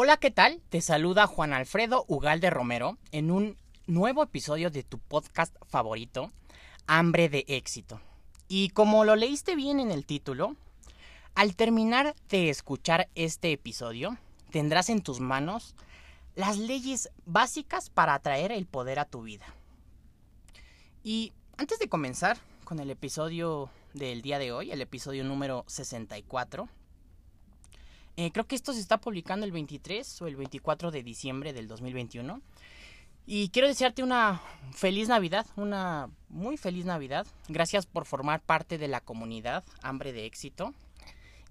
Hola, ¿qué tal? Te saluda Juan Alfredo Ugalde Romero en un nuevo episodio de tu podcast favorito, Hambre de Éxito. Y como lo leíste bien en el título, al terminar de escuchar este episodio, tendrás en tus manos las leyes básicas para atraer el poder a tu vida. Y antes de comenzar con el episodio del día de hoy, el episodio número 64, eh, creo que esto se está publicando el 23 o el 24 de diciembre del 2021. Y quiero desearte una feliz Navidad, una muy feliz Navidad. Gracias por formar parte de la comunidad Hambre de Éxito.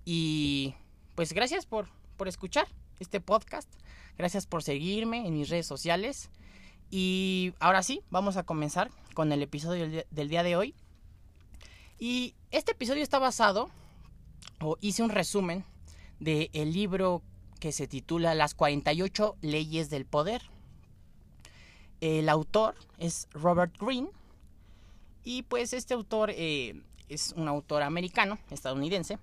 Y pues gracias por, por escuchar este podcast. Gracias por seguirme en mis redes sociales. Y ahora sí, vamos a comenzar con el episodio del día de hoy. Y este episodio está basado, o hice un resumen del el libro que se titula Las 48 leyes del poder. El autor es Robert Greene y pues este autor eh, es un autor americano, estadounidense.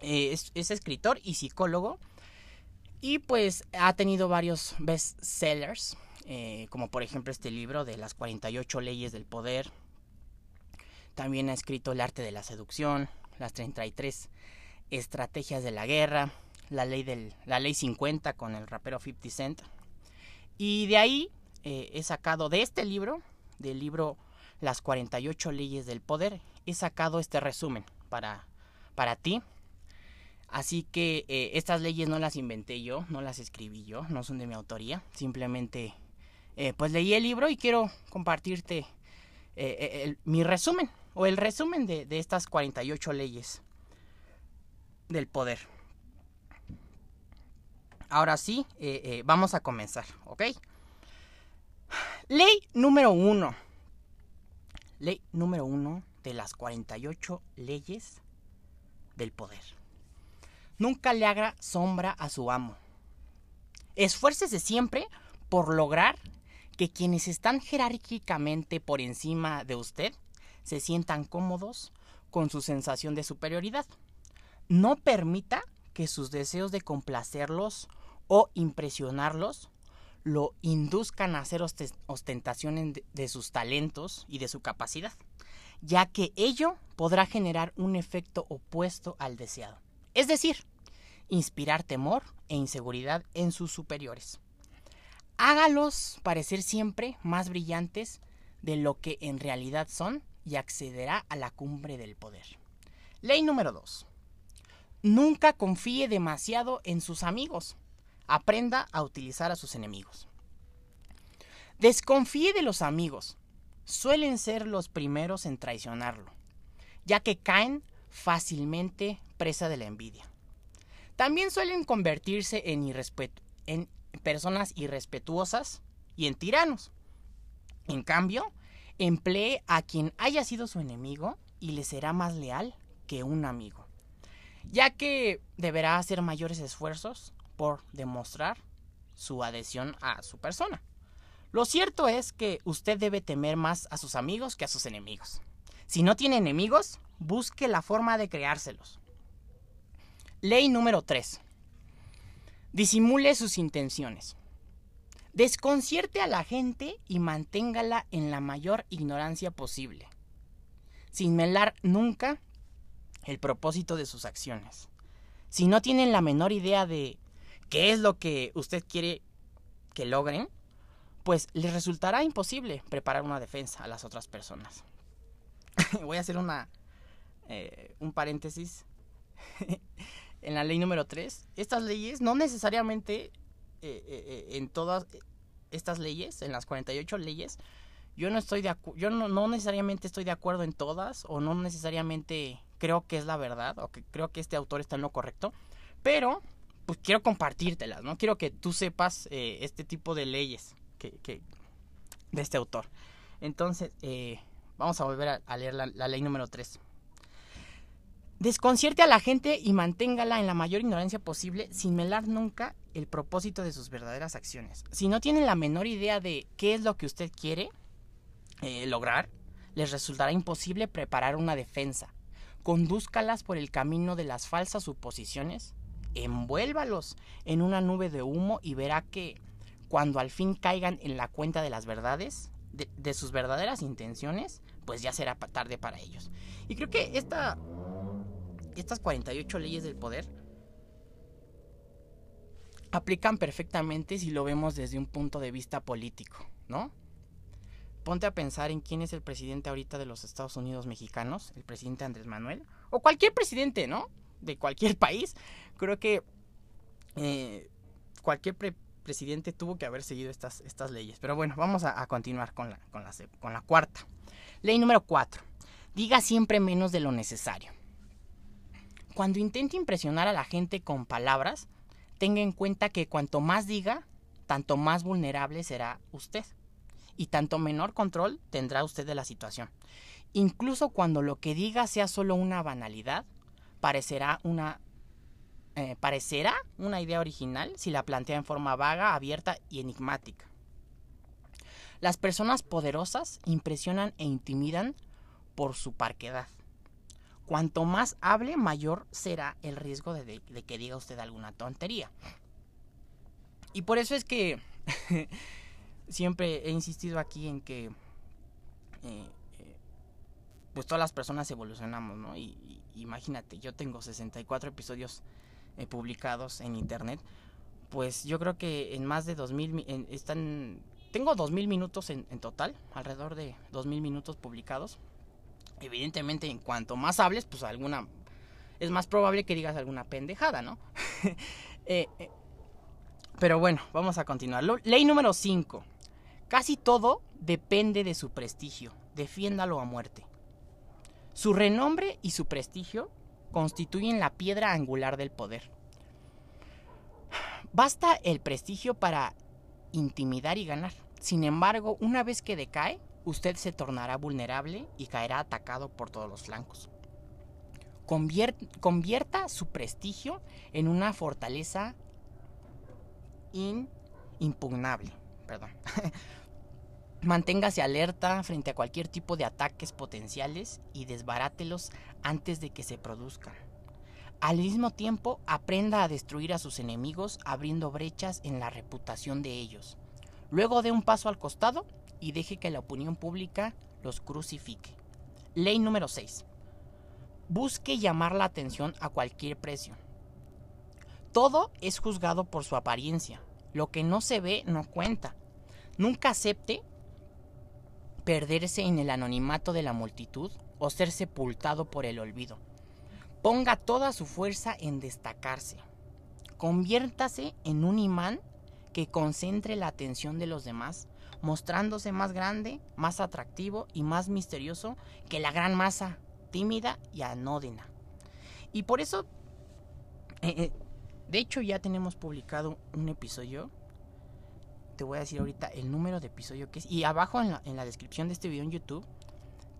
Eh, es, escritor y psicólogo y pues ha tenido varios bestsellers, eh, como por ejemplo este libro de las 48 leyes del poder. También ha escrito El arte de la seducción, las 33 Estrategias de la Guerra, la ley, del, la ley 50 con el rapero 50 Cent. Y de ahí eh, he sacado de este libro, del libro Las 48 leyes del poder, he sacado este resumen para, para ti. Así que eh, estas leyes no las inventé yo, no las escribí yo, no son de mi autoría. Simplemente eh, pues leí el libro y quiero compartirte mi resumen o el resumen de, de estas 48 leyes del poder. Ahora sí, eh, eh, vamos a comenzar, ¿ok? Ley número uno. Ley número uno de las 48 leyes del poder. Nunca le haga sombra a su amo. Esfuércese siempre por lograr que quienes están jerárquicamente por encima de usted se sientan cómodos con su sensación de superioridad no permita que sus deseos de complacerlos o impresionarlos lo induzcan a hacer ostentación de sus talentos y de su capacidad, ya que ello podrá generar un efecto opuesto al deseado. Es decir, inspirar temor e inseguridad en sus superiores. Hágalos parecer siempre más brillantes de lo que en realidad son y accederá a la cumbre del poder. Ley número 2. Nunca confíe demasiado en sus amigos. Aprenda a utilizar a sus enemigos. Desconfíe de los amigos. Suelen ser los primeros en traicionarlo, ya que caen fácilmente presa de la envidia. También suelen convertirse en, personas irrespetuosas y en tiranos. En cambio, emplee a quien haya sido su enemigo y le será más leal que un amigo ya que deberá hacer mayores esfuerzos por demostrar su adhesión a su persona. Lo cierto es que usted debe temer más a sus amigos que a sus enemigos. Si no tiene enemigos, busque la forma de creárselos. Ley número 3. Disimule sus intenciones. Desconcierte a la gente y manténgala en la mayor ignorancia posible, sin melar nunca el propósito de sus acciones. Si no tienen la menor idea de qué es lo que usted quiere que logren, pues les resultará imposible preparar una defensa a las otras personas. Voy a hacer una eh, un paréntesis en la ley número 3. Estas leyes no necesariamente eh, eh, en todas estas leyes, en las 48 leyes, yo no estoy de yo no necesariamente estoy de acuerdo en todas o no necesariamente creo que es la verdad o que creo que este autor está en lo correcto, pero pues quiero compartírtelas, ¿no? Quiero que tú sepas eh, este tipo de leyes que, de este autor. Entonces, eh, vamos a volver a, leer la, la, ley número 3. Desconcierte a la gente y manténgala en la mayor ignorancia posible sin melar nunca el propósito de sus verdaderas acciones. Si no tienen la menor idea de qué es lo que usted quiere eh, lograr, les resultará imposible preparar una defensa condúzcalas por el camino de las falsas suposiciones envuélvalos en una nube de humo y verá que cuando al fin caigan en la cuenta de las verdades, de, sus verdaderas intenciones, pues ya será tarde para ellos. Y creo que esta, estas 48 leyes del poder aplican perfectamente si lo vemos desde un punto de vista político, ¿no? Ponte a pensar en quién es el presidente ahorita de los Estados Unidos mexicanos, el presidente Andrés Manuel, o cualquier presidente, ¿no? De cualquier país. Creo que eh, cualquier presidente tuvo que haber seguido estas, leyes. Pero bueno, vamos a, continuar con la cuarta. Ley número cuatro. Diga siempre menos de lo necesario. Cuando intente impresionar a la gente con palabras, tenga en cuenta que cuanto más diga, tanto más vulnerable será usted y tanto menor control tendrá usted de la situación. Incluso cuando lo que diga sea solo una banalidad, parecerá una eh, parecerá una idea original si la plantea en forma vaga, abierta y enigmática. Las personas poderosas impresionan e intimidan por su parquedad. Cuanto más hable, mayor será el riesgo de, de que diga usted alguna tontería. Y por eso es que siempre he insistido aquí en que eh, eh, pues todas las personas evolucionamos, ¿no? Y, imagínate, yo tengo 64 episodios eh, publicados en internet, pues yo creo que en más de 2000 en, están tengo 2000 minutos en, total, alrededor de 2000 minutos publicados. Evidentemente, en cuanto más hables, pues alguna es más probable que digas alguna pendejada, ¿no? pero bueno, vamos a continuar. Ley número 5. Casi todo depende de su prestigio, defiéndalo a muerte. Su renombre y su prestigio constituyen la piedra angular del poder. Basta el prestigio para intimidar y ganar. Sin embargo, una vez que decae, usted se tornará vulnerable y caerá atacado por todos los flancos. convierta su prestigio en una fortaleza impugnable. Perdón. Manténgase alerta frente a cualquier tipo de ataques potenciales y desbarátelos antes de que se produzcan. Al mismo tiempo, aprenda a destruir a sus enemigos abriendo brechas en la reputación de ellos. Luego dé un paso al costado y deje que la opinión pública los crucifique. Ley número 6. Busque llamar la atención a cualquier precio. Todo es juzgado por su apariencia. Lo que no se ve no cuenta. Nunca acepte perderse en el anonimato de la multitud o ser sepultado por el olvido. Ponga toda su fuerza en destacarse. Conviértase en un imán que concentre la atención de los demás, mostrándose más grande, más atractivo y más misterioso que la gran masa, tímida y anódina. Y por eso, eh, eh, de hecho ya tenemos publicado un episodio te voy a decir ahorita el número de episodio que es. Y abajo en la, en la descripción de este video en YouTube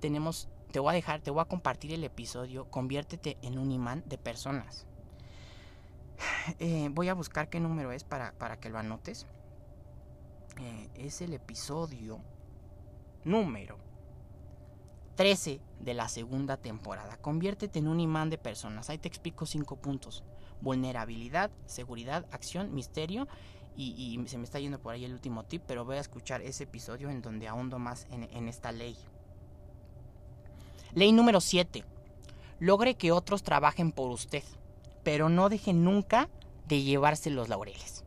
tenemos, te voy a dejar, te voy a compartir el episodio, conviértete en un imán de personas. Eh, voy a buscar qué número es para, para que lo anotes. Eh, es el episodio número 13 de la segunda temporada. Conviértete en un imán de personas. Ahí te explico cinco puntos. Vulnerabilidad, seguridad, acción, misterio y, se me está yendo por ahí el último tip, pero voy a escuchar ese episodio en donde ahondo más en, en esta ley. Ley número 7. Logre que otros trabajen por usted, pero no deje nunca de llevarse los laureles.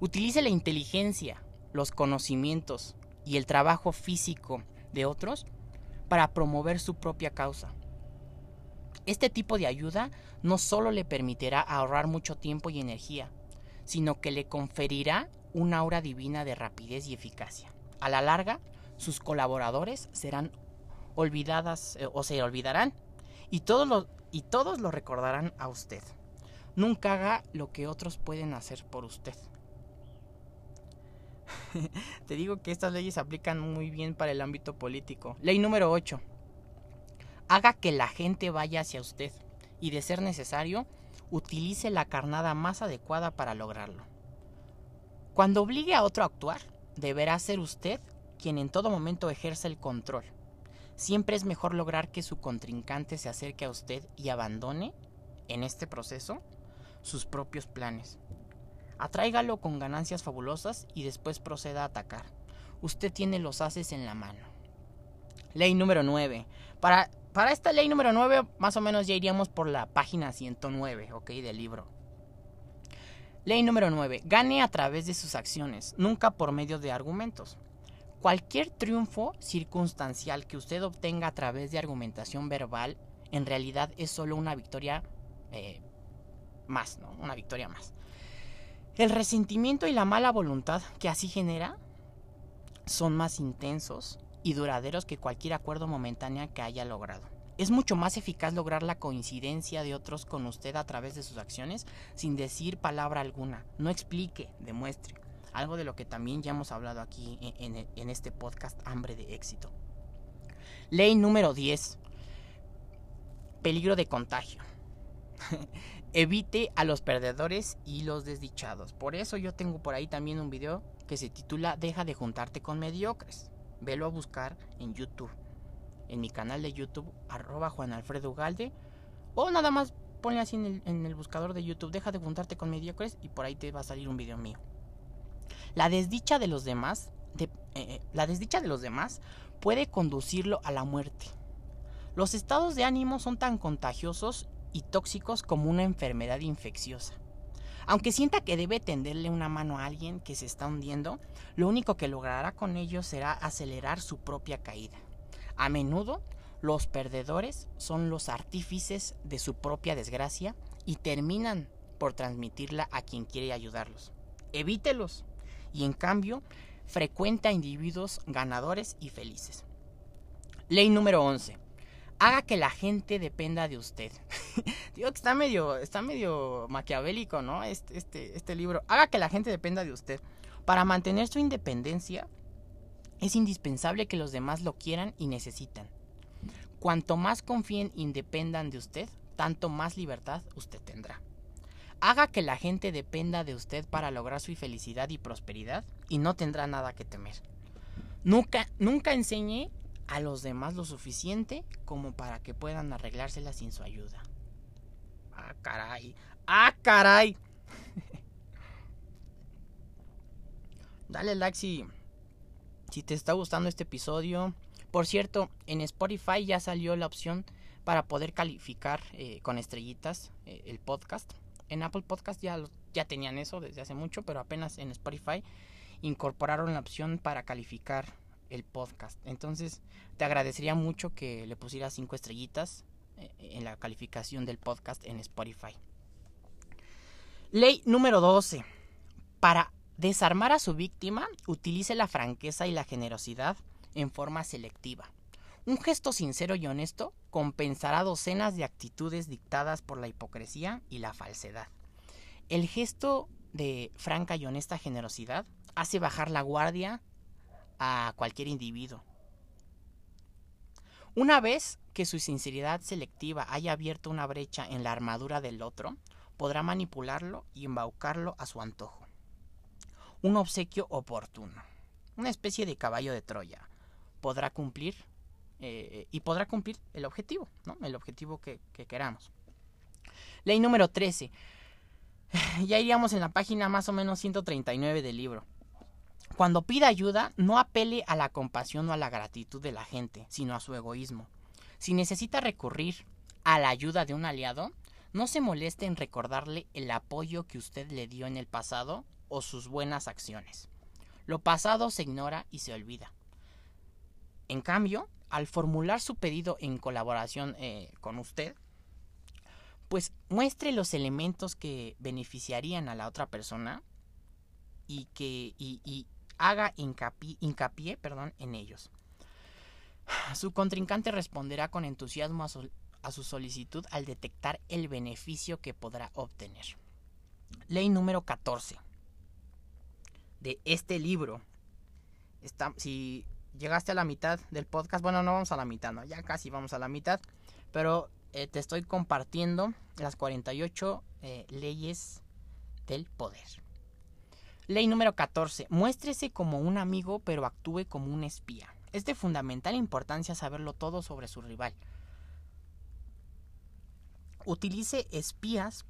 Utilice la inteligencia, los conocimientos y el trabajo físico de otros para promover su propia causa. Este tipo de ayuda no solo le permitirá ahorrar mucho tiempo y energía, sino que le conferirá una aura divina de rapidez y eficacia. A la larga, sus colaboradores serán olvidadas eh, o se olvidarán y todos, lo, y todos lo recordarán a usted. Nunca haga lo que otros pueden hacer por usted. Te digo que estas leyes aplican muy bien para el ámbito político. Ley número 8. Haga que la gente vaya hacia usted y de ser necesario, utilice la carnada más adecuada para lograrlo. Cuando obligue a otro a actuar, deberá ser usted quien en todo momento ejerce el control. Siempre es mejor lograr que su contrincante se acerque a usted y abandone, en este proceso, sus propios planes. Atráigalo con ganancias fabulosas y después proceda a atacar. Usted tiene los haces en la mano. Ley número 9. Para, para esta ley número 9 más o menos ya iríamos por la página 109, ¿ok? Del libro. Ley número 9. Gane a través de sus acciones, nunca por medio de argumentos. Cualquier triunfo circunstancial que usted obtenga a través de argumentación verbal, en realidad es solo una victoria eh, más, ¿no? Una victoria más. El resentimiento y la mala voluntad que así genera son más intensos y duraderos que cualquier acuerdo momentáneo que haya logrado. Es mucho más eficaz lograr la coincidencia de otros con usted a través de sus acciones sin decir palabra alguna. No explique, demuestre. Algo de lo que también ya hemos hablado aquí en, este podcast Hambre de éxito. Ley número 10. Peligro de contagio. Evite a los perdedores y los desdichados. Por eso yo tengo por ahí también un video que se titula Deja de juntarte con mediocres. Velo a buscar en YouTube. En mi canal de YouTube, arroba Juan Alfredo Galde. O nada más ponle así en el, buscador de YouTube, deja de juntarte con mediocres y por ahí te va a salir un video mío. La desdicha de los demás, eh, eh, la desdicha de los demás puede conducirlo a la muerte. Los estados de ánimo son tan contagiosos y tóxicos como una enfermedad infecciosa. Aunque sienta que debe tenderle una mano a alguien que se está hundiendo, lo único que logrará con ello será acelerar su propia caída. A menudo, los perdedores son los artífices de su propia desgracia y terminan por transmitirla a quien quiere ayudarlos. Evítelos y en cambio frecuenta individuos ganadores y felices. Ley número 11 haga que la gente dependa de usted. Digo que está medio, está medio maquiavélico, ¿no? Este, este, este libro. Haga que la gente dependa de usted. Para mantener su independencia, es indispensable que los demás lo quieran y necesitan. Cuanto más confíen y dependan de usted, tanto más libertad usted tendrá. Haga que la gente dependa de usted para lograr su felicidad y prosperidad y no tendrá nada que temer. Nunca, nunca enseñe a los demás lo suficiente como para que puedan arreglársela sin su ayuda. Ah, caray. Ah, caray. Dale like si, si te está gustando este episodio. Por cierto, en Spotify ya salió la opción para poder calificar eh, con estrellitas eh, el podcast. En Apple Podcast ya, ya tenían eso desde hace mucho, pero apenas en Spotify incorporaron la opción para calificar el podcast. Entonces, te agradecería mucho que le pusieras cinco estrellitas eh, en la calificación del podcast en Spotify. Ley número 12. Para desarmar a su víctima, utilice la franqueza y la generosidad en forma selectiva. Un gesto sincero y honesto compensará docenas de actitudes dictadas por la hipocresía y la falsedad. El gesto de franca y honesta generosidad hace bajar la guardia a cualquier individuo. Una vez que su sinceridad selectiva haya abierto una brecha en la armadura del otro, podrá manipularlo y embaucarlo a su antojo. Un obsequio oportuno, una especie de caballo de Troya, podrá cumplir eh, y podrá cumplir el objetivo, ¿no? el objetivo que, que queramos. Ley número 13. Ya iríamos en la página más o menos 139 del libro. Cuando pida ayuda, no apele a la compasión o a la gratitud de la gente, sino a su egoísmo. Si necesita recurrir a la ayuda de un aliado, no se moleste en recordarle el apoyo que usted le dio en el pasado o sus buenas acciones. Lo pasado se ignora y se olvida. En cambio, al formular su pedido en colaboración eh, con usted, pues muestre los elementos que beneficiarían a la otra persona y que haga hincapié, perdón, en ellos. Su contrincante responderá con entusiasmo a su, solicitud al detectar el beneficio que podrá obtener. Ley número 14 de este libro. Está, si llegaste a la mitad del podcast, bueno, no vamos a la mitad, no, ya casi vamos a la mitad, pero eh, te estoy compartiendo las 48 eh, leyes del poder. Ley número 14. Muéstrese como un amigo pero actúe como un espía. Es de fundamental importancia saberlo todo sobre su rival. Utilice espías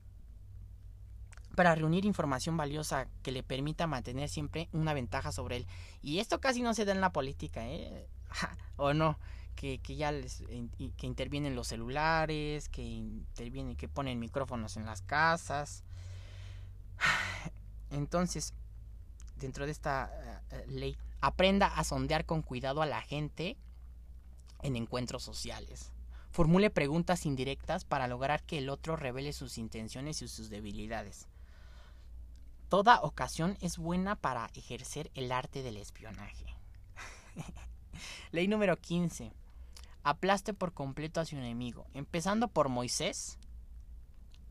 para reunir información valiosa que le permita mantener siempre una ventaja sobre él. Y esto casi no se da en la política, ¿eh? o no, que, que ya les, que intervienen los celulares, que intervienen, que ponen micrófonos en las casas. Entonces, dentro de esta eh, ley, aprenda a sondear con cuidado a la gente en encuentros sociales. Formule preguntas indirectas para lograr que el otro revele sus intenciones y sus debilidades. Toda ocasión es buena para ejercer el arte del espionaje. Ley número 15. Aplaste por completo a su enemigo. Empezando por Moisés.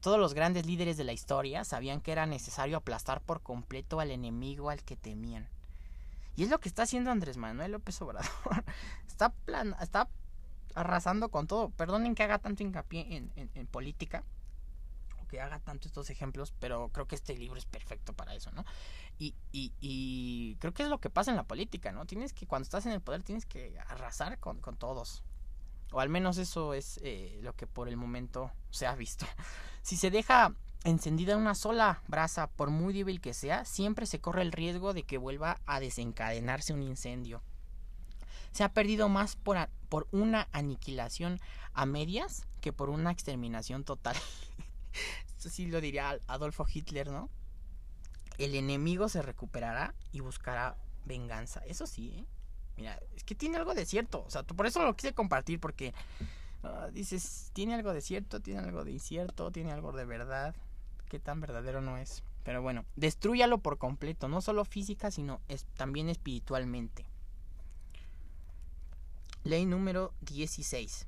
Todos los grandes líderes de la historia sabían que era necesario aplastar por completo al enemigo al que temían. Y es lo que está haciendo Andrés Manuel López Obrador. está, plan, está arrasando con todo. Perdonen que haga tanto hincapié en política que haga tanto estos ejemplos, pero creo que este libro es perfecto para eso, ¿no? Y, y, y creo que es lo que pasa en la política, ¿no? Tienes que, cuando estás en el poder, tienes que arrasar con, con todos. O al menos eso es eh, lo que por el momento se ha visto. Si se deja encendida una sola brasa, por muy débil que sea, siempre se corre el riesgo de que vuelva a desencadenarse un incendio. Se ha perdido más por, por una aniquilación a medias que por una exterminación total. Esto sí lo diría Adolfo Hitler, ¿no? El enemigo se recuperará y buscará venganza. Eso sí, ¿eh? Mira, es que tiene algo de cierto. O sea, por eso lo quise compartir, porque ah, dices, tiene algo de cierto, tiene algo de incierto, tiene algo de verdad. ¿Qué tan verdadero no es? Pero bueno, destruyalo por completo, no solo física, sino también espiritualmente. Ley número 16.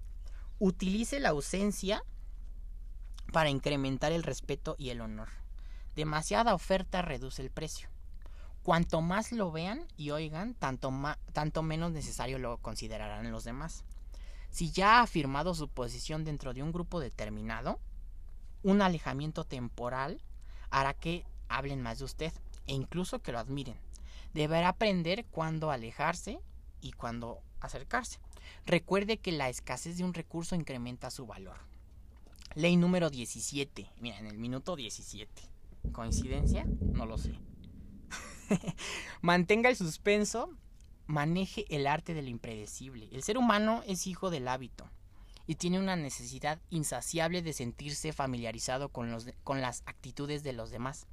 Utilice la ausencia para incrementar el respeto y el honor. Demasiada oferta reduce el precio. Cuanto más lo vean y oigan, tanto, tanto menos necesario lo considerarán los demás. Si ya ha afirmado su posición dentro de un grupo determinado, un alejamiento temporal hará que hablen más de usted e incluso que lo admiren. Deberá aprender cuándo alejarse y cuándo acercarse. Recuerde que la escasez de un recurso incrementa su valor. Ley número 17. Mira, en el minuto 17. ¿Coincidencia? No lo sé. Mantenga el suspenso. Maneje el arte de lo impredecible. El ser humano es hijo del hábito y tiene una necesidad insaciable de sentirse familiarizado con, los, con las actitudes de los demás.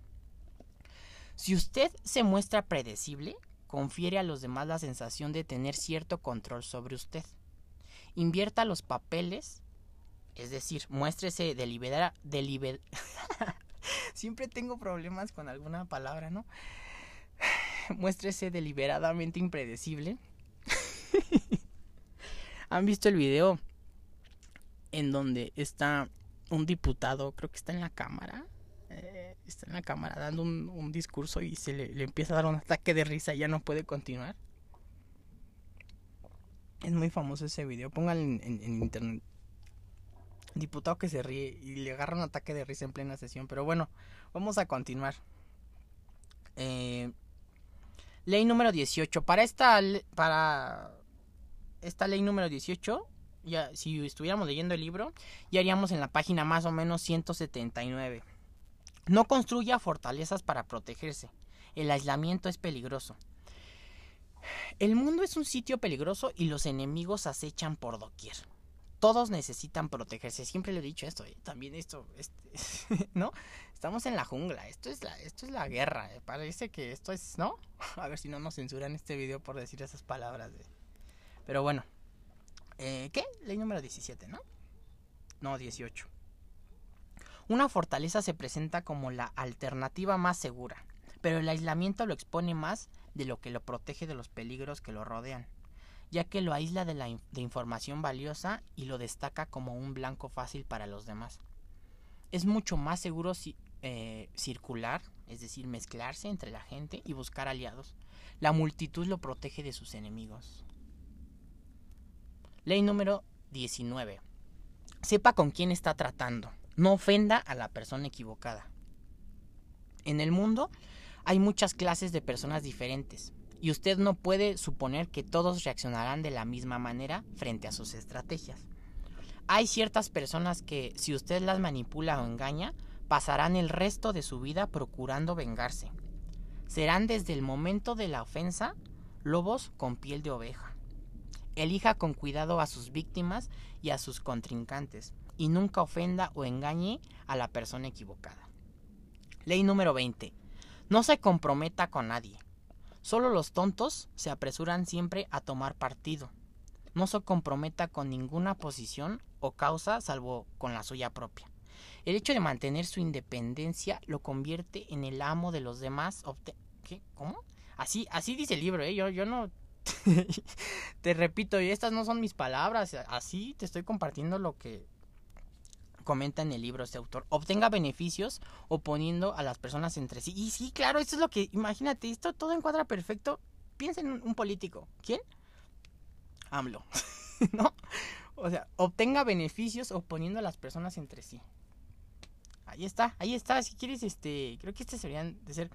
Si usted se muestra predecible, confiere a los demás la sensación de tener cierto control sobre usted. Invierta los papeles es decir, muéstrese deliberada, deliber... Siempre tengo problemas con alguna palabra, ¿no? muéstrese deliberadamente impredecible. ¿Han visto el video en donde está un diputado, creo que está en la cámara? Eh, está en la cámara dando un, discurso y se le, empieza a dar un ataque de risa y ya no puede continuar. Es muy famoso ese video. Pónganlo en internet diputado que se ríe y le agarra un ataque de risa en plena sesión. Pero bueno, vamos a continuar. Eh, ley número 18. Para esta, para esta ley número 18, ya, si estuviéramos leyendo el libro, ya haríamos en la página más o menos 179. No construya fortalezas para protegerse. El aislamiento es peligroso. El mundo es un sitio peligroso y los enemigos acechan por doquier todos necesitan protegerse. Siempre le he dicho esto. ¿eh? También esto, este, ¿no? Estamos en la jungla. Esto es la, esto es la guerra. ¿eh? Parece que esto es, ¿no? A ver si no nos censuran este video por decir esas palabras. Pero bueno. Eh, ¿Qué? Ley número 17, ¿no? No, 18. Una fortaleza se presenta como la alternativa más segura, pero el aislamiento lo expone más de lo que lo protege de los peligros que lo rodean ya que lo aísla de la de información valiosa y lo destaca como un blanco fácil para los demás. Es mucho más seguro eh, circular, es decir, mezclarse entre la gente y buscar aliados. La multitud lo protege de sus enemigos. Ley número 19. Sepa con quién está tratando. No ofenda a la persona equivocada. En el mundo hay muchas clases de personas diferentes, y usted no puede suponer que todos reaccionarán de la misma manera frente a sus estrategias. Hay ciertas personas que si usted las manipula o engaña, pasarán el resto de su vida procurando vengarse. Serán desde el momento de la ofensa lobos con piel de oveja. Elija con cuidado a sus víctimas y a sus contrincantes, y nunca ofenda o engañe a la persona equivocada. Ley número 20. No se comprometa con nadie. Solo los tontos se apresuran siempre a tomar partido. No se comprometa con ninguna posición o causa salvo con la suya propia. El hecho de mantener su independencia lo convierte en el amo de los demás. ¿Qué? ¿Cómo? Así, así dice el libro, ¿eh? Yo, yo no... te repito, estas no son mis palabras. Así te estoy compartiendo lo que comenta en el libro este autor. Obtenga beneficios oponiendo a las personas entre sí. Y sí, claro, esto es lo que... Imagínate, esto todo encuadra perfecto. Piensa en un político. ¿Quién? AMLO. ¿No? O sea, obtenga beneficios oponiendo a las personas entre sí. Ahí está, ahí está. Si quieres, este, creo que estas serían de ser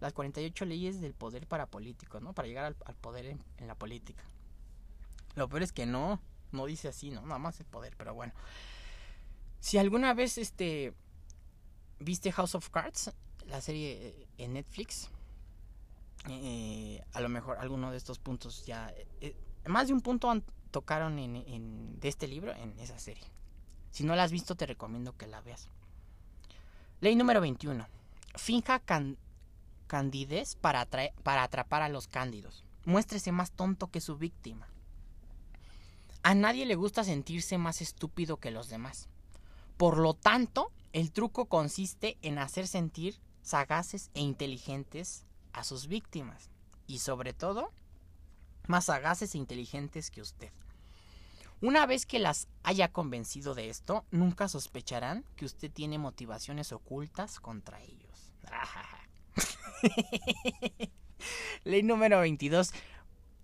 las 48 leyes del poder para políticos, ¿no? Para llegar al, poder en, la política. Lo peor es que no, no dice así, ¿no? Nada más el poder, pero bueno. Si alguna vez, este, viste House of Cards, la serie eh, en Netflix, eh, a lo mejor alguno de estos puntos ya, eh, más de un punto tocaron en, de este libro en esa serie. Si no la has visto, te recomiendo que la veas. Ley número 21. Finja candidez para, para atrapar a los cándidos. Muéstrese más tonto que su víctima. A nadie le gusta sentirse más estúpido que los demás. Por lo tanto, el truco consiste en hacer sentir sagaces e inteligentes a sus víctimas. Y sobre todo, más sagaces e inteligentes que usted. Una vez que las haya convencido de esto, nunca sospecharán que usted tiene motivaciones ocultas contra ellos. Ley número 22.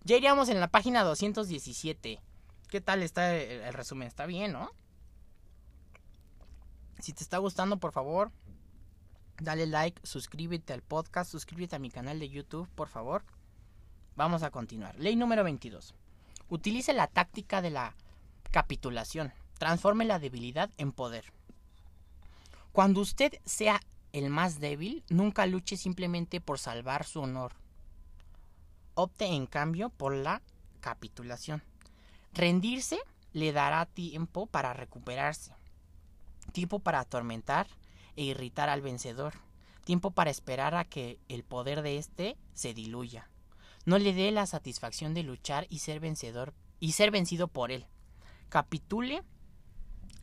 Ya iríamos en la página 217. ¿Qué tal está el, resumen? Está bien, ¿no? Si te está gustando, por favor, dale like, suscríbete al podcast, suscríbete a mi canal de YouTube, por favor. Vamos a continuar. Ley número 22. Utilice la táctica de la Capitulación. Transforme la debilidad en poder. Cuando usted sea el más débil, nunca luche simplemente por salvar su honor. Opte en cambio por la capitulación. Rendirse le dará tiempo para recuperarse, tiempo para atormentar e irritar al vencedor, tiempo para esperar a que el poder de éste se diluya. No le dé la satisfacción de luchar y ser vencedor y ser vencido por él capitule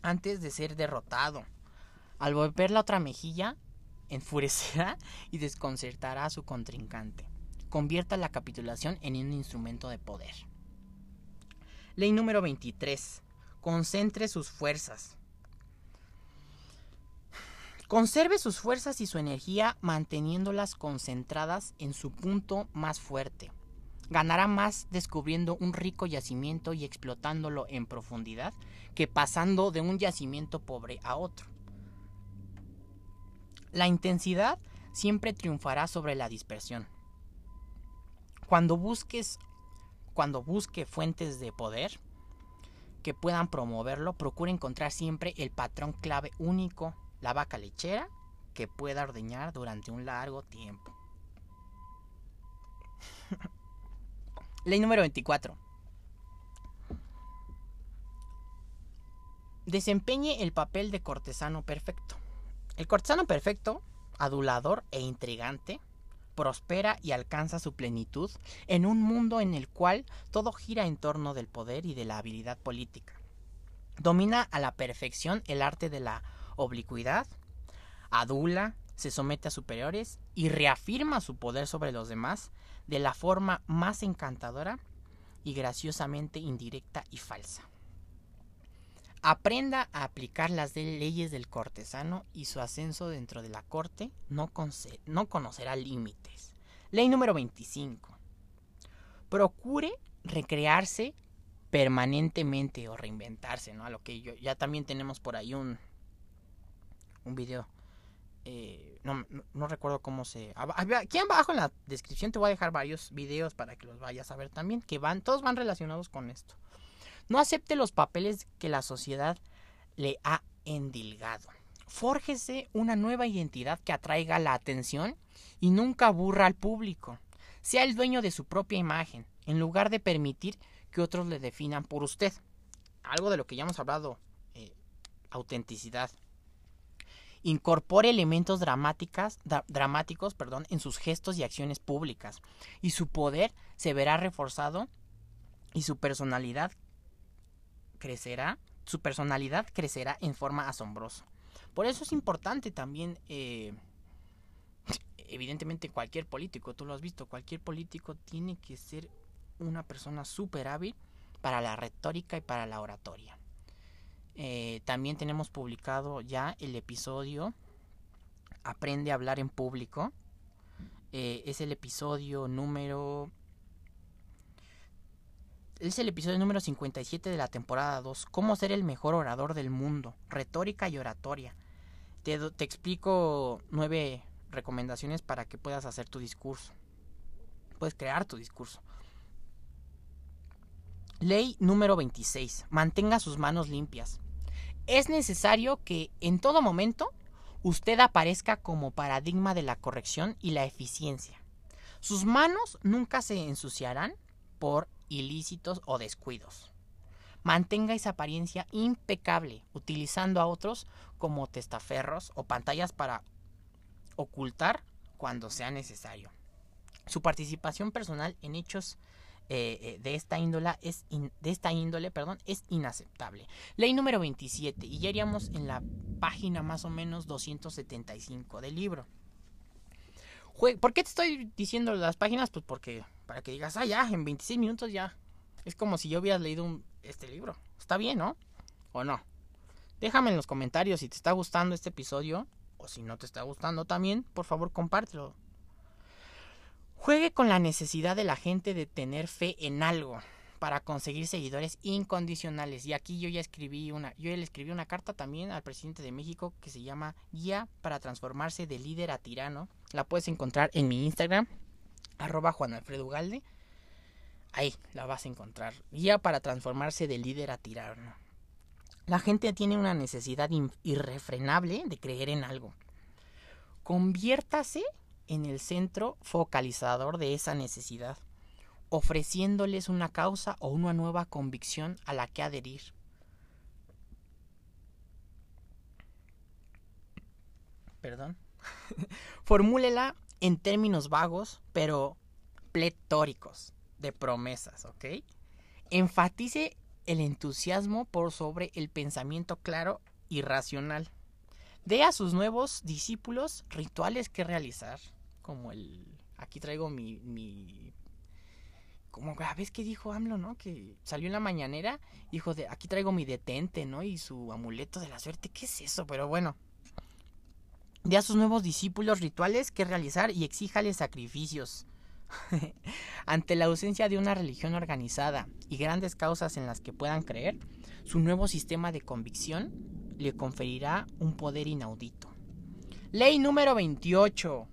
antes de ser derrotado. Al volver la otra mejilla, enfurecerá y desconcertará a su contrincante. Convierta la capitulación en un instrumento de poder. Ley número 23. Concentre sus fuerzas. Conserve sus fuerzas y su energía manteniéndolas concentradas en su punto más fuerte ganará más descubriendo un rico yacimiento y explotándolo en profundidad que pasando de un yacimiento pobre a otro. La intensidad siempre triunfará sobre la dispersión. Cuando busques cuando busque fuentes de poder que puedan promoverlo, procure encontrar siempre el patrón clave único, la vaca lechera, que pueda ordeñar durante un largo tiempo. Ley número 24. Desempeñe el papel de cortesano perfecto. El cortesano perfecto, adulador e intrigante, prospera y alcanza su plenitud en un mundo en el cual todo gira en torno del poder y de la habilidad política. Domina a la perfección el arte de la oblicuidad, adula, se somete a superiores y reafirma su poder sobre los demás de la forma más encantadora y graciosamente indirecta y falsa. Aprenda a aplicar las leyes del cortesano y su ascenso dentro de la corte no, no conocerá límites. Ley número 25. Procure recrearse permanentemente o reinventarse, ¿no? A lo que yo ya también tenemos por ahí un un video eh, no, no, recuerdo cómo se... Aquí abajo en la descripción te voy a dejar varios videos para que los vayas a ver también, que van, todos van relacionados con esto. No acepte los papeles que la sociedad le ha endilgado. Fórjese una nueva identidad que atraiga la atención y nunca aburra al público. Sea el dueño de su propia imagen, en lugar de permitir que otros le definan por usted. Algo de lo que ya hemos hablado, eh, autenticidad. Incorpore elementos dramáticas, dramáticos perdón, en sus gestos y acciones públicas, y su poder se verá reforzado y su personalidad crecerá, su personalidad crecerá en forma asombrosa. Por eso es importante también, eh, evidentemente cualquier político, tú lo has visto, cualquier político tiene que ser una persona súper hábil para la retórica y para la oratoria. Eh, también tenemos publicado ya el episodio Aprende a hablar en público. Eh, es el episodio número... Es el episodio número 57 de la temporada 2. Cómo ser el mejor orador del mundo. Retórica y oratoria. Te, te explico nueve recomendaciones para que puedas hacer tu discurso. Puedes crear tu discurso. Ley número 26. Mantenga sus manos limpias. Es necesario que en todo momento usted aparezca como paradigma de la corrección y la eficiencia. Sus manos nunca se ensuciarán por ilícitos o descuidos. Mantenga esa apariencia impecable, utilizando a otros como testaferros o pantallas para ocultar cuando sea necesario. Su participación personal en hechos eh, eh, de esta índole es de esta índole, perdón, es inaceptable. Ley número 27 y ya iríamos en la página más o menos 275 del libro. ¿Por qué te estoy diciendo las páginas? Pues porque para que digas, ah, ya, en 26 minutos ya. Es como si yo hubieras leído este libro. Está bien, ¿no? ¿O no? Déjame en los comentarios si te está gustando este episodio o si no te está gustando también, por favor compártelo. Juegue con la necesidad de la gente de tener fe en algo para conseguir seguidores incondicionales. Y aquí yo ya escribí una, yo ya le escribí una carta también al presidente de México que se llama Guía para transformarse de líder a tirano. La puedes encontrar en mi Instagram, arroba Juan Alfredo Ugalde. Ahí la vas a encontrar. Guía para transformarse de líder a tirano. La gente tiene una necesidad irrefrenable de creer en algo. Conviértase en el centro focalizador de esa necesidad, ofreciéndoles una causa o una nueva convicción a la que adherir. Perdón. Formúlela en términos vagos, pero pletóricos, de promesas, ¿ok? Enfatice el entusiasmo por sobre el pensamiento claro y racional. Dé a sus nuevos discípulos rituales que realizar como el... Aquí traigo mi... mi como a vez que dijo AMLO, ¿no? Que salió en la mañanera, dijo, de, aquí traigo mi detente, ¿no? Y su amuleto de la suerte, ¿qué es eso? Pero bueno, de a sus nuevos discípulos rituales que realizar y exíjales sacrificios. Ante la ausencia de una religión organizada y grandes causas en las que puedan creer, su nuevo sistema de convicción le conferirá un poder inaudito. Ley número 28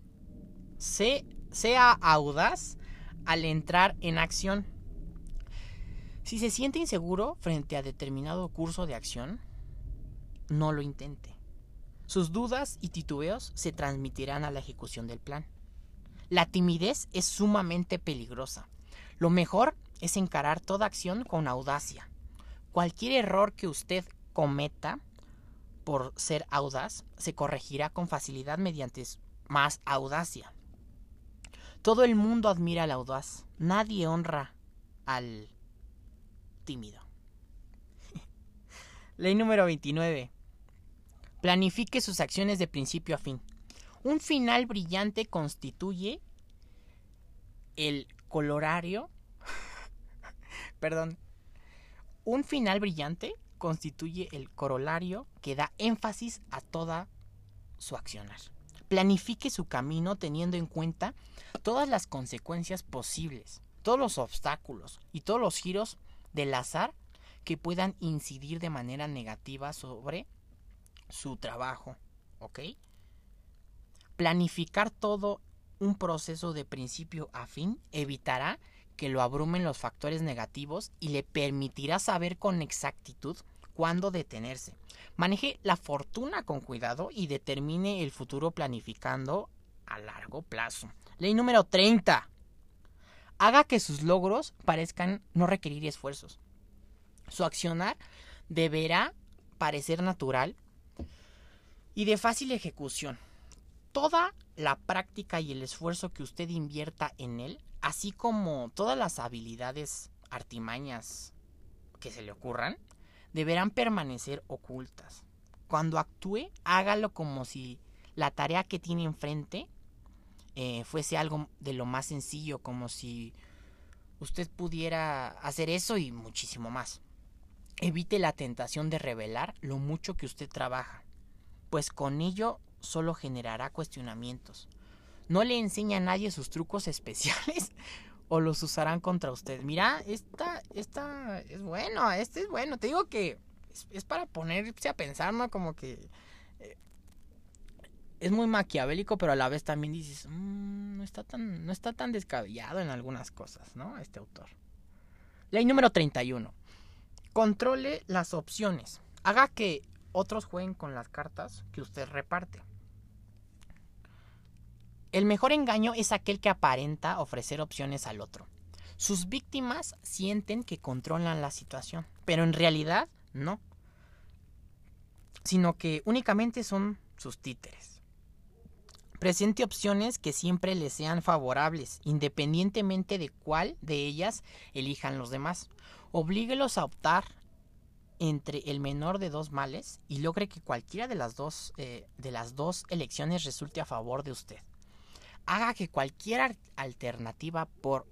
sea audaz al entrar en acción. Si se siente inseguro frente a determinado curso de acción, no lo intente. Sus dudas y titubeos se transmitirán a la ejecución del plan. La timidez es sumamente peligrosa. Lo mejor es encarar toda acción con audacia. Cualquier error que usted cometa por ser audaz se corregirá con facilidad mediante más audacia. Todo el mundo admira al audaz. Nadie honra al tímido. Ley número 29. Planifique sus acciones de principio a fin. Un final brillante constituye el colorario. Perdón. Un final brillante constituye el corolario que da énfasis a toda su accionar. Planifique su camino teniendo en cuenta todas las consecuencias posibles, todos los obstáculos y todos los giros del azar que puedan incidir de manera negativa sobre su trabajo. ¿Ok? Planificar todo un proceso de principio a fin evitará que lo abrumen los factores negativos y le permitirá saber con exactitud cuándo detenerse. Maneje la fortuna con cuidado y determine el futuro planificando a largo plazo. Ley número 30. Haga que sus logros parezcan no requerir esfuerzos. Su accionar deberá parecer natural y de fácil ejecución. Toda la práctica y el esfuerzo que usted invierta en él, así como todas las habilidades artimañas que se le ocurran, deberán permanecer ocultas. Cuando actúe, hágalo como si la tarea que tiene enfrente eh, fuese algo de lo más sencillo, como si usted pudiera hacer eso y muchísimo más. Evite la tentación de revelar lo mucho que usted trabaja, pues con ello solo generará cuestionamientos. No le enseña a nadie sus trucos especiales o los usarán contra usted. Mira, esta, esta es bueno, este es bueno. Te digo que es, para ponerse a pensar, ¿no? Como que eh, es muy maquiavélico, pero a la vez también dices, mm, no, está tan, no está tan descabellado en algunas cosas, ¿no? Este autor. Ley número 31. Controle las opciones. Haga que otros jueguen con las cartas que usted reparte. El mejor engaño es aquel que aparenta ofrecer opciones al otro. Sus víctimas sienten que controlan la situación, pero en realidad no, sino que únicamente son sus títeres. Presente opciones que siempre les sean favorables, independientemente de cuál de ellas elijan los demás oblíguelos a optar entre el menor de dos males y logre que cualquiera de las dos, eh, de las dos elecciones resulte a favor de usted. Haga que cualquier alternativa por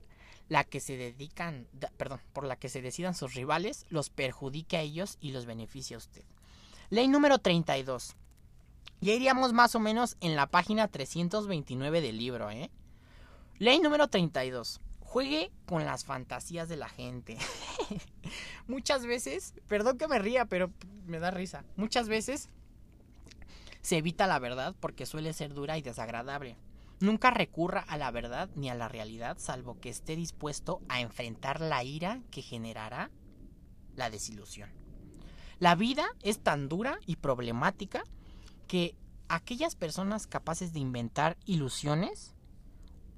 la que se dedican, perdón, por la que se decidan sus rivales los perjudique a ellos y los beneficie a usted. Ley número 32. Ya iríamos más o menos en la página 329 del libro, ¿eh? Ley número 32 juegue con las fantasías de la gente. Muchas veces, perdón que me ría, pero me da risa. Muchas veces se evita la verdad porque suele ser dura y desagradable. Nunca recurra a la verdad ni a la realidad salvo que esté dispuesto a enfrentar la ira que generará la desilusión. La vida es tan dura y problemática que aquellas personas capaces de inventar ilusiones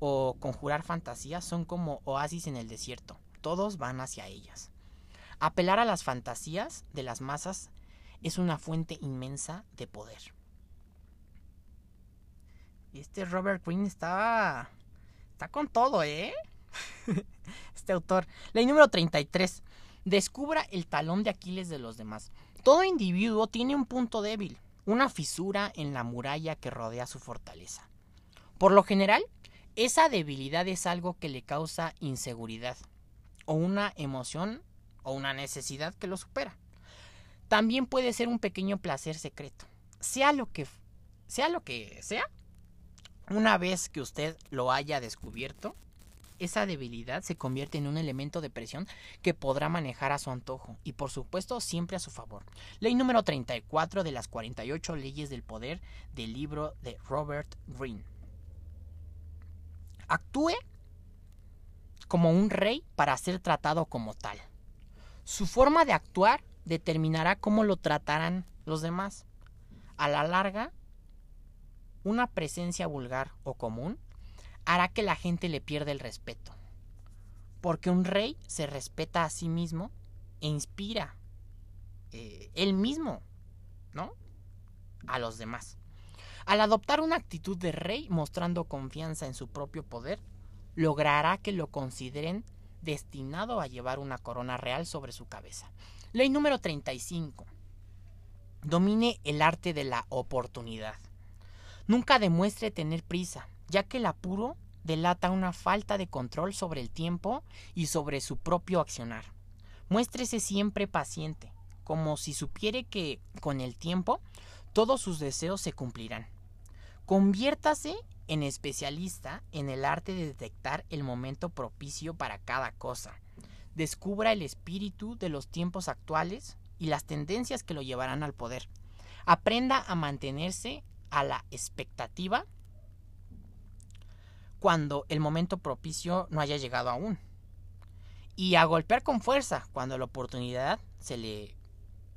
o conjurar fantasías son como oasis en el desierto. Todos van hacia ellas. Apelar a las fantasías de las masas es una fuente inmensa de poder. Este Robert Greene está. está con todo, ¿eh? este autor. Ley número 33. Descubra el talón de Aquiles de los demás. Todo individuo tiene un punto débil, una fisura en la muralla que rodea su fortaleza. Por lo general, esa debilidad es algo que le causa inseguridad o una emoción o una necesidad que lo supera. También puede ser un pequeño placer secreto. Sea lo que sea lo que sea, una vez que usted lo haya descubierto, esa debilidad se convierte en un elemento de presión que podrá manejar a su antojo y por supuesto siempre a su favor. Ley número 34 de las 48 leyes del poder del libro de Robert Greene. Actúe como un rey para ser tratado como tal. Su forma de actuar determinará cómo lo tratarán los demás. A la larga, una presencia vulgar o común hará que la gente le pierda el respeto. Porque un rey se respeta a sí mismo e inspira eh, él mismo, ¿no? A los demás. Al adoptar una actitud de rey mostrando confianza en su propio poder, logrará que lo consideren destinado a llevar una corona real sobre su cabeza. Ley número 35. Domine el arte de la oportunidad. Nunca demuestre tener prisa, ya que el apuro delata una falta de control sobre el tiempo y sobre su propio accionar. Muéstrese siempre paciente, como si supiere que, con el tiempo, todos sus deseos se cumplirán. Conviértase en especialista en el arte de detectar el momento propicio para cada cosa. Descubra el espíritu de los tiempos actuales y las tendencias que lo llevarán al poder. Aprenda a mantenerse a la expectativa cuando el momento propicio no haya llegado aún. Y a golpear con fuerza cuando la oportunidad se le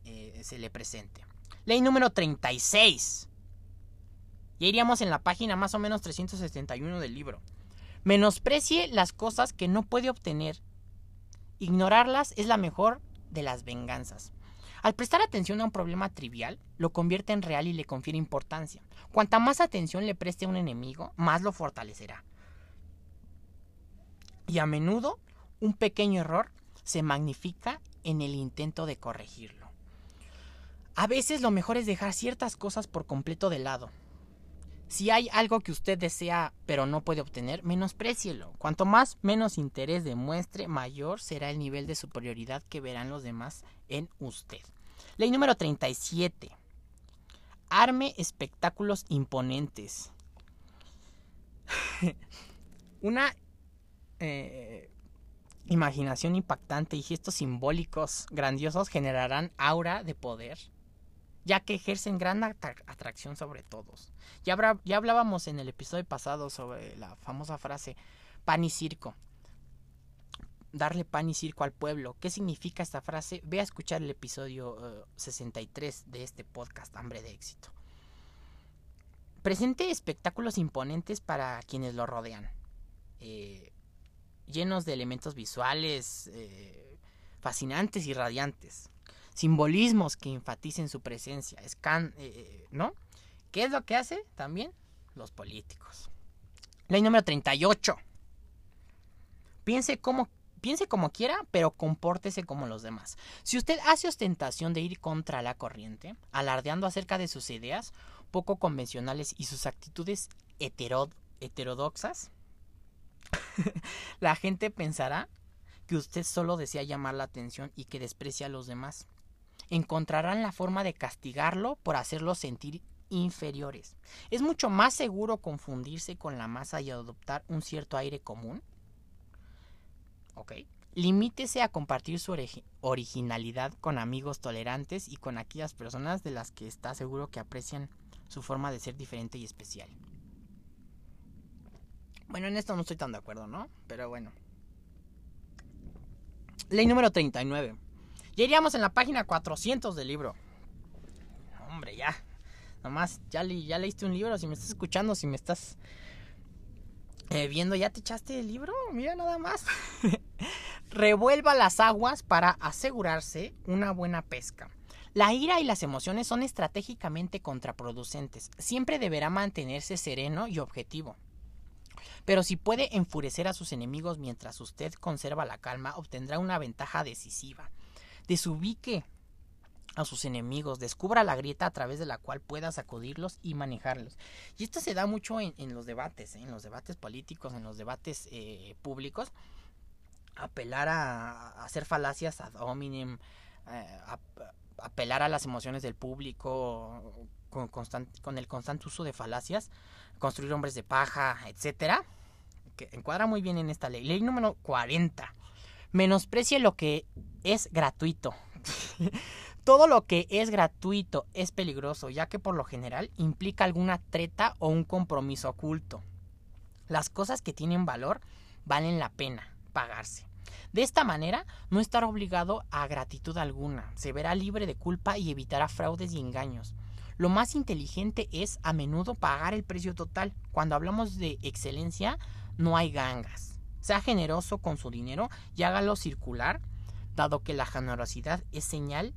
eh, se le presente. Ley número 36. Ya iríamos en la página más o menos 371 del libro. Menosprecie las cosas que no puede obtener. Ignorarlas es la mejor de las venganzas. Al prestar atención a un problema trivial, lo convierte en real y le confiere importancia. Cuanta más atención le preste a un enemigo, más lo fortalecerá. Y a menudo, un pequeño error se magnifica en el intento de corregirlo. A veces lo mejor es dejar ciertas cosas por completo de lado. Si hay algo que usted desea pero no puede obtener, menosprécielo. Cuanto más menos interés demuestre, mayor será el nivel de superioridad que verán los demás en usted. Ley número 37. Arme espectáculos imponentes. Una eh, imaginación impactante y gestos simbólicos grandiosos generarán aura de poder ya que ejercen gran atracción sobre todos. Ya, ya hablábamos en el episodio pasado sobre la famosa frase pan y circo. Darle pan y circo al pueblo. ¿Qué significa esta frase? Ve a escuchar el episodio 63 eh, de este podcast, Hambre de Éxito. Presente espectáculos imponentes para quienes lo rodean. Eh, llenos de elementos visuales eh, fascinantes y radiantes simbolismos que enfaticen su presencia, eh, eh, ¿no? ¿Qué es lo que hace también los políticos? Ley número 38. Piense como, piense como quiera, pero compórtese como los demás. Si usted hace ostentación de ir contra la corriente, alardeando acerca de sus ideas poco convencionales y sus actitudes heterodoxas, la gente pensará que usted solo desea llamar la atención y que desprecia a los demás encontrarán la forma de castigarlo por hacerlo sentir inferiores. Es mucho más seguro confundirse con la masa y adoptar un cierto aire común. ¿Ok? Limítese a compartir su originalidad con amigos tolerantes y con aquellas personas de las que está seguro que aprecian su forma de ser diferente y especial. Bueno, en esto no estoy tan de acuerdo, ¿no? Pero bueno. Ley número 39. Ya iríamos en la página 400 del libro. Hombre, ya. Nomás, ya, ya leíste un libro. Si me estás escuchando, si me estás eh, viendo, ¿ya te echaste el libro? Mira nada más. Revuelva las aguas para asegurarse una buena pesca. La ira y las emociones son estratégicamente contraproducentes. Siempre deberá mantenerse sereno y objetivo. Pero si puede enfurecer a sus enemigos mientras usted conserva la calma, obtendrá una ventaja decisiva desubique a sus enemigos, descubra la grieta a través de la cual pueda sacudirlos y manejarlos. Y esto se da mucho en, los debates, ¿eh? en los debates políticos, en los debates eh, públicos. Apelar a, hacer falacias ad hominem, eh, apelar a las emociones del público con, con el constante uso de falacias, construir hombres de paja, etcétera, que encuadra muy bien en esta ley. Ley número 40 Menosprecie lo que es gratuito. Todo lo que es gratuito es peligroso, ya que por lo general implica alguna treta o un compromiso oculto. Las cosas que tienen valor valen la pena pagarse. De esta manera, no estará obligado a gratitud alguna, se verá libre de culpa y evitará fraudes y engaños. Lo más inteligente es a menudo pagar el precio total. Cuando hablamos de excelencia, no hay gangas. Sea generoso con su dinero y hágalo circular, dado que la generosidad es señal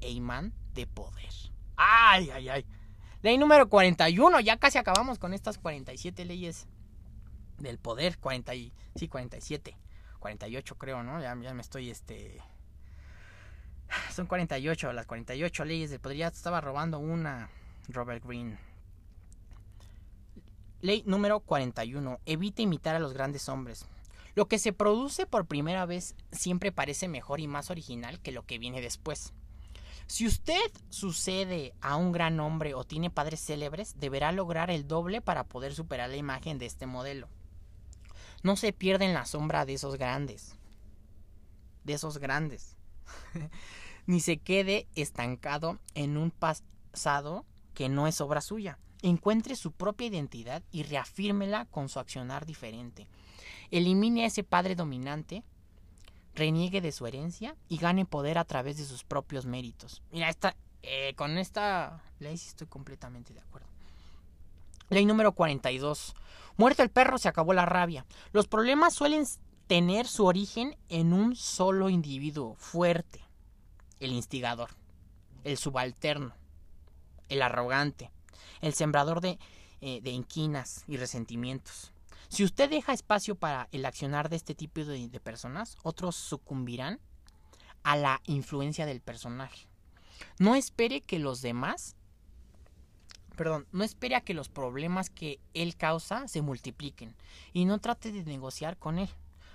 e imán de poder. ¡Ay, ay, ay! Ley número 41, ya casi acabamos con estas 47 leyes del poder. 40 y, sí, 47. 48 creo, ¿no? Ya, me estoy, este... Son 48, las 48 leyes del poder. Ya estaba robando una Robert Greene. Ley número 41. Evite imitar a los grandes hombres. Lo que se produce por primera vez siempre parece mejor y más original que lo que viene después. Si usted sucede a un gran hombre o tiene padres célebres, deberá lograr el doble para poder superar la imagen de este modelo. No se pierda en la sombra de esos grandes. De esos grandes. Ni se quede estancado en un pasado que no es obra suya encuentre su propia identidad y reafírmela con su accionar diferente. Elimine a ese padre dominante, reniegue de su herencia y gane poder a través de sus propios méritos. Mira, esta, eh, con esta ley sí estoy completamente de acuerdo. Ley número 42. Muerto el perro, se acabó la rabia. Los problemas suelen tener su origen en un solo individuo fuerte. El instigador, el subalterno, el arrogante, el sembrador de, eh, de inquinas y resentimientos. Si usted deja espacio para el accionar de este tipo de, personas, otros sucumbirán a la influencia del personaje. No espere que los demás, perdón, no espere a que los problemas que él causa se multipliquen y no trate de negociar con él,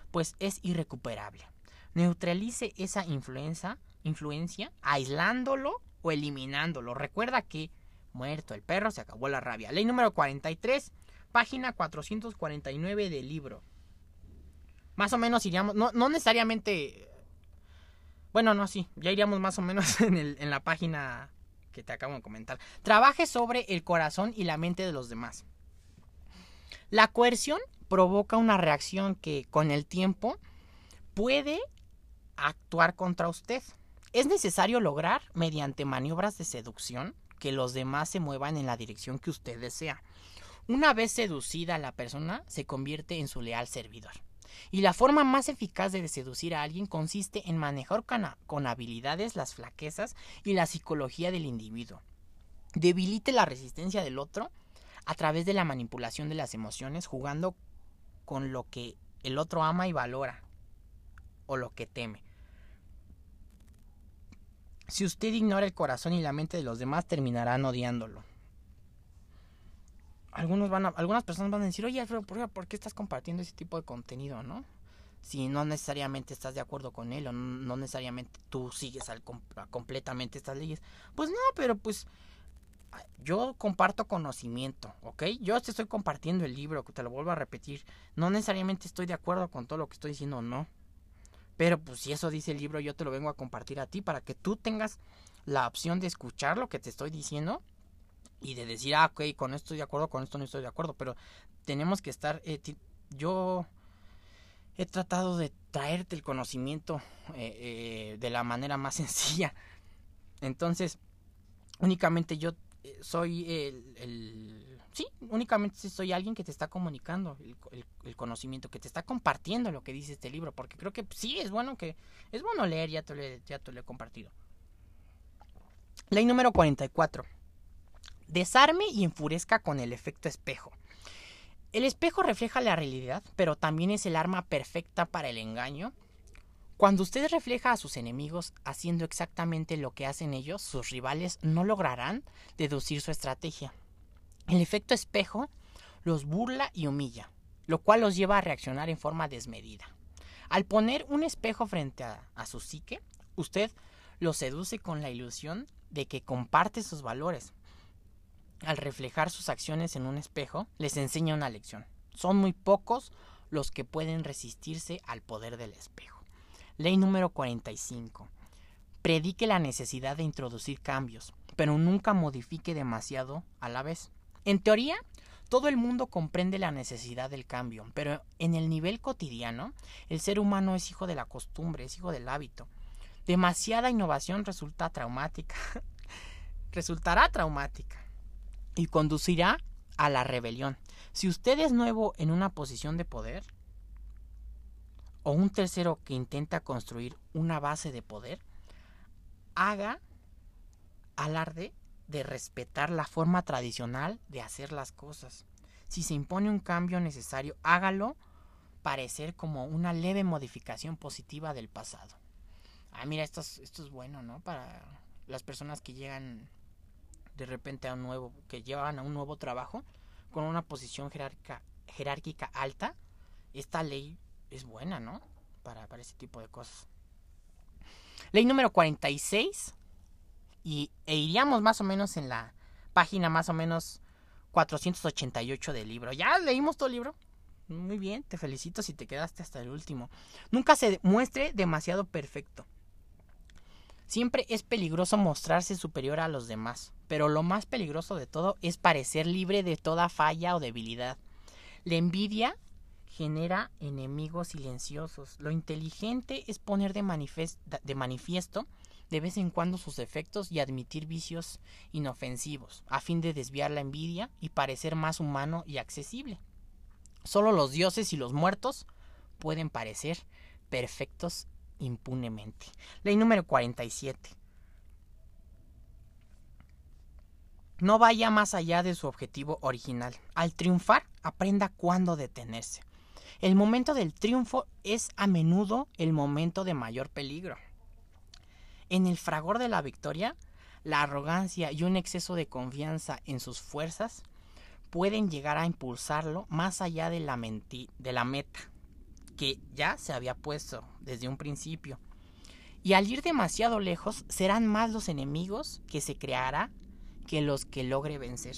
pues es irrecuperable. Neutralice esa influencia, influencia aislándolo o eliminándolo. Recuerda que muerto el perro se acabó la rabia. Ley número 43 página 449 del libro. Más o menos iríamos, no, no necesariamente, bueno, no, sí, ya iríamos más o menos en, en la página que te acabo de comentar. Trabaje sobre el corazón y la mente de los demás. La coerción provoca una reacción que con el tiempo puede actuar contra usted. Es necesario lograr, mediante maniobras de seducción, que los demás se muevan en la dirección que usted desea. Una vez seducida la persona, se convierte en su leal servidor. Y la forma más eficaz de seducir a alguien consiste en manejar con habilidades las flaquezas y la psicología del individuo. Debilite la resistencia del otro a través de la manipulación de las emociones, jugando con lo que el otro ama y valora o lo que teme. Si usted ignora el corazón y la mente de los demás, terminarán odiándolo algunos van algunas personas van a decir, oye Alfredo, ¿por qué, estás compartiendo ese tipo de contenido, no? Si no necesariamente estás de acuerdo con él o no, necesariamente tú sigues al, completamente estas leyes. Pues no, pero pues yo comparto conocimiento, ¿ok? Yo te estoy compartiendo el libro, te lo vuelvo a repetir. No necesariamente estoy de acuerdo con todo lo que estoy diciendo, no. Pero pues si eso dice el libro, yo te lo vengo a compartir a ti para que tú tengas la opción de escuchar lo que te estoy diciendo y de decir, ah, ok, con esto estoy de acuerdo, con esto no estoy de acuerdo, pero tenemos que estar, eh, yo he tratado de traerte el conocimiento eh, eh, de la manera más sencilla. Entonces, únicamente yo soy el, sí, únicamente soy alguien que te está comunicando el, conocimiento, que te está compartiendo lo que dice este libro, porque creo que sí es bueno que es bueno leer, ya te, ya te lo he compartido. Ley número 44 desarme y enfurezca con el efecto espejo. El espejo refleja la realidad, pero también es el arma perfecta para el engaño. Cuando usted refleja a sus enemigos haciendo exactamente lo que hacen ellos, sus rivales no lograrán deducir su estrategia. El efecto espejo los burla y humilla, lo cual los lleva a reaccionar en forma desmedida. Al poner un espejo frente a, su psique, usted lo seduce con la ilusión de que comparte sus valores, al reflejar sus acciones en un espejo, les enseña una lección. Son muy pocos los que pueden resistirse al poder del espejo. Ley número 45. Predique la necesidad de introducir cambios, pero nunca modifique demasiado a la vez. En teoría, todo el mundo comprende la necesidad del cambio, pero en el nivel cotidiano, el ser humano es hijo de la costumbre, es hijo del hábito. Demasiada innovación resulta traumática. resultará traumática y conducirá a la rebelión. Si usted es nuevo en una posición de poder, o un tercero que intenta construir una base de poder, haga alarde de respetar la forma tradicional de hacer las cosas. Si se impone un cambio necesario, hágalo parecer como una leve modificación positiva del pasado. Ah, mira, esto es, bueno, ¿no? Para las personas que llegan de repente a un nuevo, que llevan a un nuevo trabajo con una posición jerárquica, jerárquica alta, esta ley es buena, ¿no? Para, para ese tipo de cosas. Ley número 46, y, e iríamos más o menos en la página más o menos 488 del libro. ¿Ya leímos todo el libro? Muy bien, te felicito si te quedaste hasta el último. Nunca se muestre demasiado perfecto. Siempre es peligroso mostrarse superior a los demás, pero lo más peligroso de todo es parecer libre de toda falla o debilidad. La envidia genera enemigos silenciosos. Lo inteligente es poner de, de manifiesto de vez en cuando sus defectos y admitir vicios inofensivos, a fin de desviar la envidia y parecer más humano y accesible. Solo los dioses y los muertos pueden parecer perfectos impunemente. Ley número 47. No vaya más allá de su objetivo original. Al triunfar, aprenda cuándo detenerse. El momento del triunfo es a menudo el momento de mayor peligro. En el fragor de la victoria, la arrogancia y un exceso de confianza en sus fuerzas pueden llegar a impulsarlo más allá de la, de la meta que ya se había puesto desde un principio. Y al ir demasiado lejos, serán más los enemigos que se creará que los que logre vencer.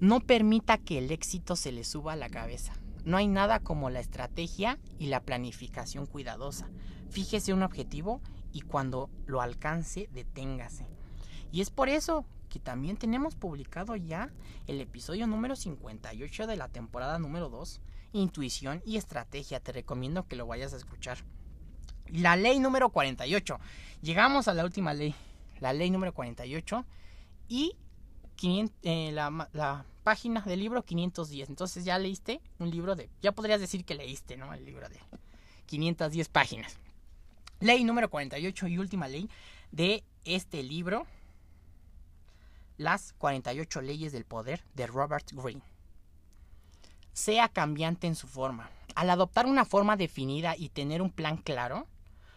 No permita que el éxito se le suba a la cabeza. No hay nada como la estrategia y la planificación cuidadosa. Fíjese un objetivo y cuando lo alcance, deténgase. Y es por eso que también tenemos publicado ya el episodio número 58 de la temporada número 2, Intuición y Estrategia. Te recomiendo que lo vayas a escuchar. La ley número 48. Llegamos a la última ley. La ley número 48 y eh, la, la, página del libro 510. Entonces ya leíste un libro de... Ya podrías decir que leíste, ¿no? El libro de 510 páginas. Ley número 48 y última ley de este libro, Las 48 leyes del poder de Robert Greene. Sea cambiante en su forma. Al adoptar una forma definida y tener un plan claro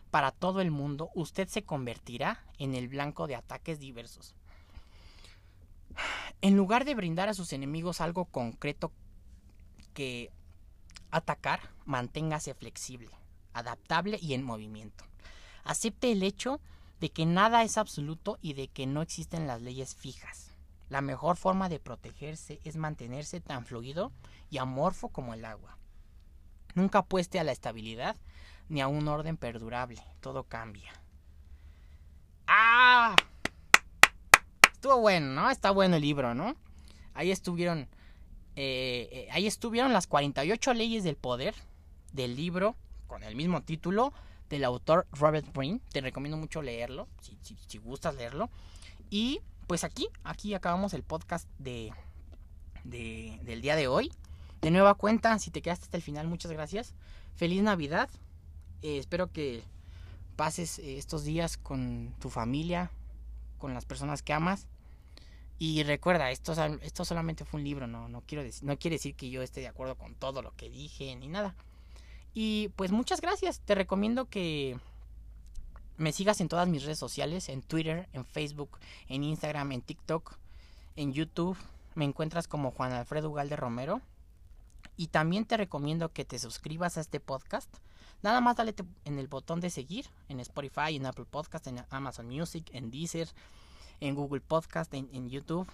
para todo el mundo, usted se convertirá en el blanco de ataques diversos. En lugar de brindar a sus enemigos algo concreto que atacar, manténgase flexible, adaptable y en movimiento. Acepte el hecho de que nada es absoluto y de que no existen las leyes fijas. La mejor forma de protegerse es mantenerse tan fluido y amorfo como el agua. Nunca apueste a la estabilidad ni a un orden perdurable. Todo cambia. ¡Ah! Estuvo bueno, ¿no? Está bueno el libro, ¿no? Ahí estuvieron. Eh, eh, ahí estuvieron las 48 leyes del poder del libro con el mismo título del autor Robert Greene. Te recomiendo mucho leerlo, si, gustas leerlo. Y pues aquí, aquí acabamos el podcast de, del día de hoy. De nueva cuenta, si te quedaste hasta el final, muchas gracias. Feliz Navidad. Eh, espero que pases eh, estos días con tu familia, con las personas que amas. Y recuerda, esto, esto solamente fue un libro, no, no, quiero no quiere decir que yo esté de acuerdo con todo lo que dije ni nada. Y pues muchas gracias. Te recomiendo que me sigas en todas mis redes sociales, en Twitter, en Facebook, en Instagram, en TikTok, en YouTube. Me encuentras como Juan Alfredo Ugalde Romero. Y también te recomiendo que te suscribas a este podcast. Nada más dale en el botón de seguir en Spotify, en Apple Podcast, en Amazon Music, en Deezer, en Google Podcast, en, en YouTube.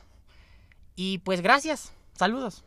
Y pues gracias. Saludos.